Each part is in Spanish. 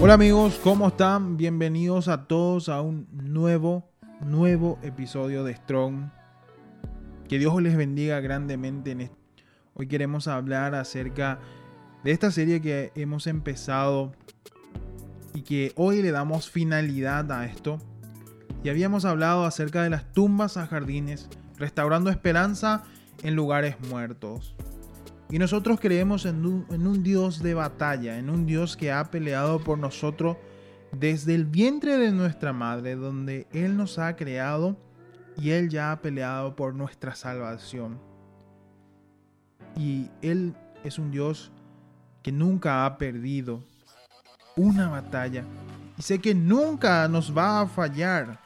Hola amigos, ¿cómo están? Bienvenidos a todos a un nuevo, nuevo episodio de Strong. Que Dios les bendiga grandemente en. Hoy queremos hablar acerca de esta serie que hemos empezado y que hoy le damos finalidad a esto. Y habíamos hablado acerca de las tumbas a jardines, restaurando esperanza en lugares muertos. Y nosotros creemos en un, en un, Dios de batalla, en un Dios que ha peleado por nosotros desde el vientre de nuestra madre, donde Él nos ha creado y Él ya ha peleado por nuestra salvación. Y Él es un Dios que nunca ha perdido una batalla. Y sé que nunca nos va a fallar.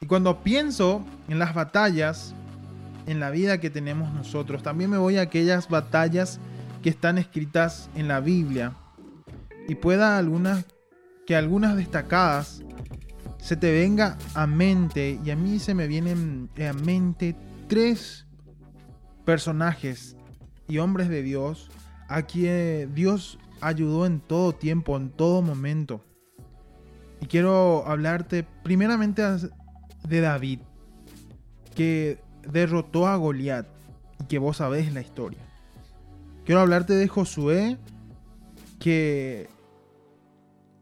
Y cuando pienso en las batallas, en la vida que tenemos nosotros, también me voy a aquellas batallas que están escritas en la Biblia. Y pueda algunas, que algunas destacadas se te venga a mente, y a mí se me vienen a mente tres personajes y hombres de Dios a quien Dios ayudó en todo tiempo, en todo momento. Y quiero hablarte primeramente de David, que derrotó a Goliat y que vos sabés la historia. Quiero hablarte de Josué, que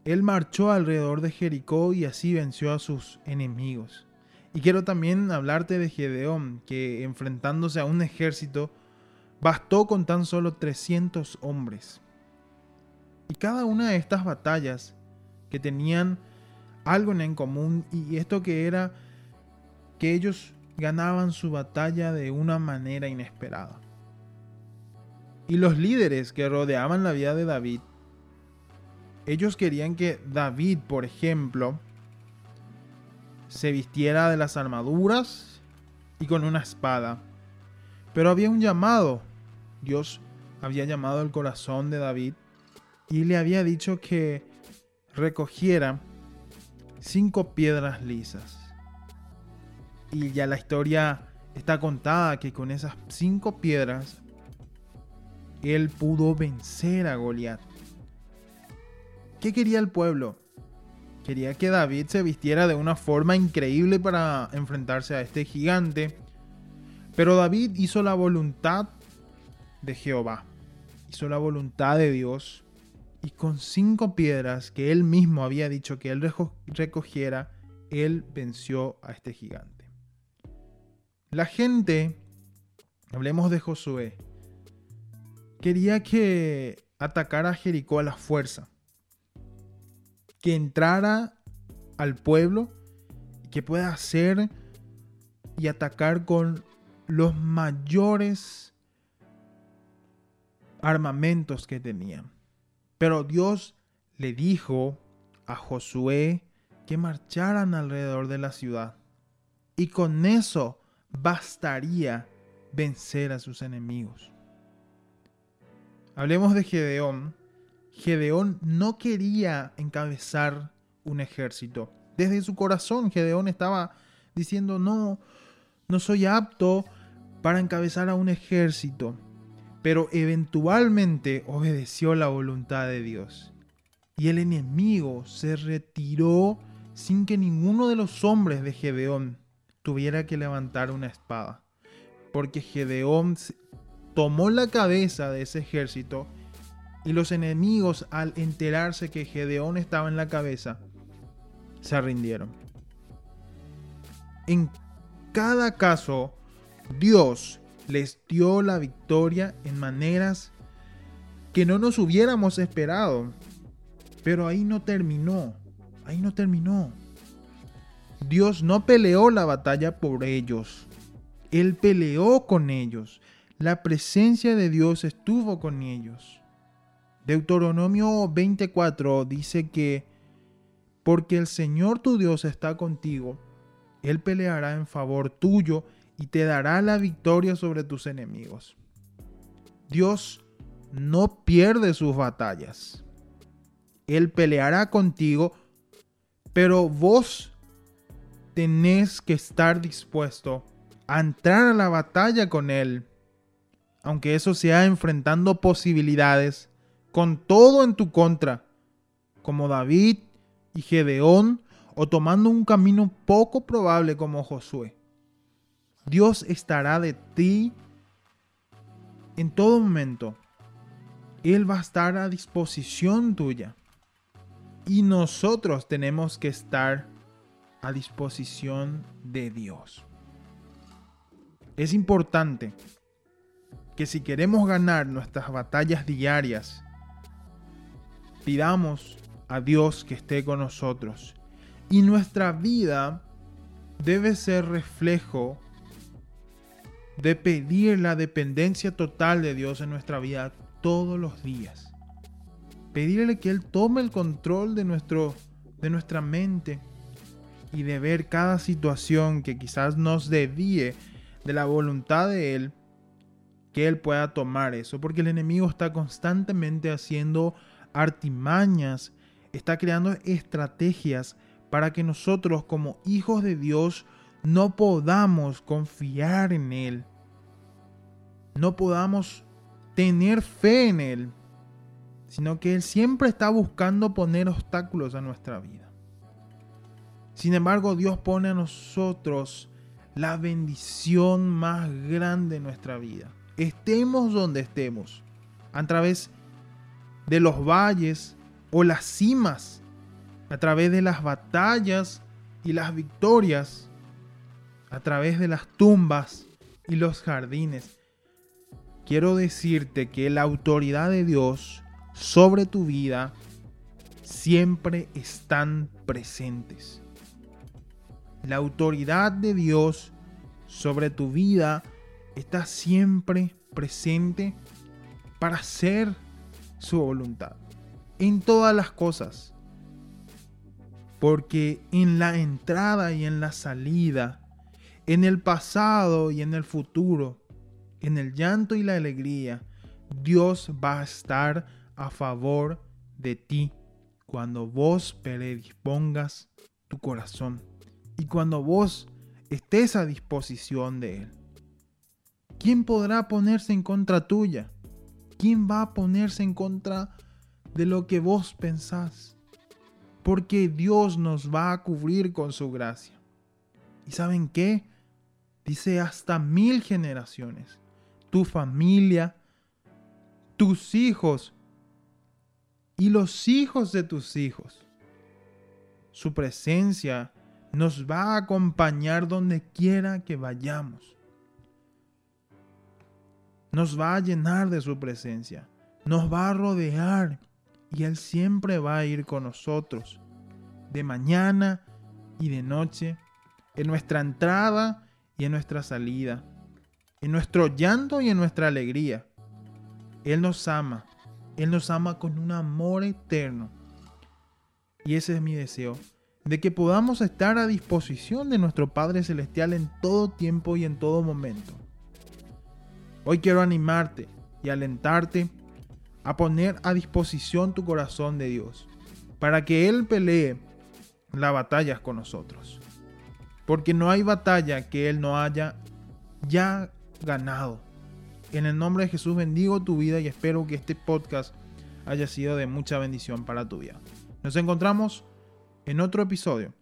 él marchó alrededor de Jericó y así venció a sus enemigos. Y quiero también hablarte de Gedeón, que enfrentándose a un ejército, bastó con tan solo 300 hombres. Y cada una de estas batallas que tenían algo en común, y esto que era que ellos ganaban su batalla de una manera inesperada. Y los líderes que rodeaban la vida de David, ellos querían que David, por ejemplo, se vistiera de las armaduras y con una espada. Pero había un llamado. Dios había llamado el corazón de David y le había dicho que recogiera cinco piedras lisas. Y ya la historia está contada que con esas cinco piedras él pudo vencer a Goliat. ¿Qué quería el pueblo? Quería que David se vistiera de una forma increíble para enfrentarse a este gigante. Pero David hizo la voluntad de Jehová. Hizo la voluntad de Dios. Y con cinco piedras que él mismo había dicho que él recogiera, él venció a este gigante. La gente, hablemos de Josué, quería que atacara a Jericó a la fuerza, que entrara al pueblo, que pueda hacer y atacar con los mayores armamentos que tenían. Pero Dios le dijo a Josué que marcharan alrededor de la ciudad. Y con eso bastaría vencer a sus enemigos. Hablemos de Gedeón. Gedeón no quería encabezar un ejército. Desde su corazón Gedeón estaba diciendo, no, no soy apto para encabezar a un ejército. Pero eventualmente obedeció la voluntad de Dios. Y el enemigo se retiró sin que ninguno de los hombres de Gedeón tuviera que levantar una espada. Porque Gedeón tomó la cabeza de ese ejército y los enemigos al enterarse que Gedeón estaba en la cabeza, se rindieron. En cada caso, Dios les dio la victoria en maneras que no nos hubiéramos esperado. Pero ahí no terminó. Ahí no terminó. Dios no peleó la batalla por ellos. Él peleó con ellos. La presencia de Dios estuvo con ellos. Deuteronomio 24 dice que porque el Señor tu Dios está contigo, Él peleará en favor tuyo y te dará la victoria sobre tus enemigos. Dios no pierde sus batallas. Él peleará contigo, pero vos tenés que estar dispuesto a entrar a la batalla con Él, aunque eso sea enfrentando posibilidades, con todo en tu contra, como David y Gedeón, o tomando un camino poco probable como Josué. Dios estará de ti en todo momento. Él va a estar a disposición tuya. Y nosotros tenemos que estar a disposición de Dios. Es importante que si queremos ganar nuestras batallas diarias, pidamos a Dios que esté con nosotros. Y nuestra vida debe ser reflejo de pedir la dependencia total de Dios en nuestra vida todos los días. Pedirle que Él tome el control de, nuestro, de nuestra mente y de ver cada situación que quizás nos desvíe de la voluntad de Él, que Él pueda tomar eso, porque el enemigo está constantemente haciendo artimañas, está creando estrategias para que nosotros como hijos de Dios no podamos confiar en Él, no podamos tener fe en Él, sino que Él siempre está buscando poner obstáculos a nuestra vida. Sin embargo, Dios pone a nosotros la bendición más grande en nuestra vida. Estemos donde estemos, a través de los valles o las cimas, a través de las batallas y las victorias, a través de las tumbas y los jardines. Quiero decirte que la autoridad de Dios sobre tu vida siempre están presentes. La autoridad de Dios sobre tu vida está siempre presente para hacer su voluntad en todas las cosas. Porque en la entrada y en la salida, en el pasado y en el futuro, en el llanto y la alegría, Dios va a estar a favor de ti cuando vos predispongas tu corazón y cuando vos estés a disposición de Él. ¿Quién podrá ponerse en contra tuya? ¿Quién va a ponerse en contra de lo que vos pensás? Porque Dios nos va a cubrir con su gracia. ¿Y saben qué? Dice hasta mil generaciones. Tu familia, tus hijos y los hijos de tus hijos. Su presencia nos va a acompañar donde quiera que vayamos. Nos va a llenar de su presencia, nos va a rodear y Él siempre va a ir con nosotros, de mañana y de noche, en nuestra entrada y en nuestra salida, en nuestro llanto y en nuestra alegría. Él nos ama, Él nos ama con un amor eterno. Y ese es mi deseo, de que podamos estar a disposición de nuestro Padre Celestial en todo tiempo y en todo momento. Hoy quiero animarte y alentarte a poner a disposición tu corazón de Dios, para que Él pelee las batallas con nosotros. Porque no hay batalla que Él no haya ya ganado. En el nombre de Jesús bendigo tu vida y espero que este podcast haya sido de mucha bendición para tu vida. Nos encontramos en otro episodio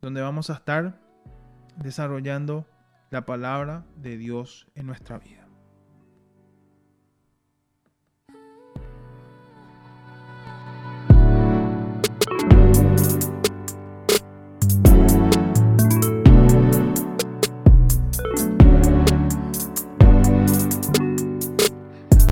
donde vamos a estar desarrollando la palabra de Dios en nuestra vida.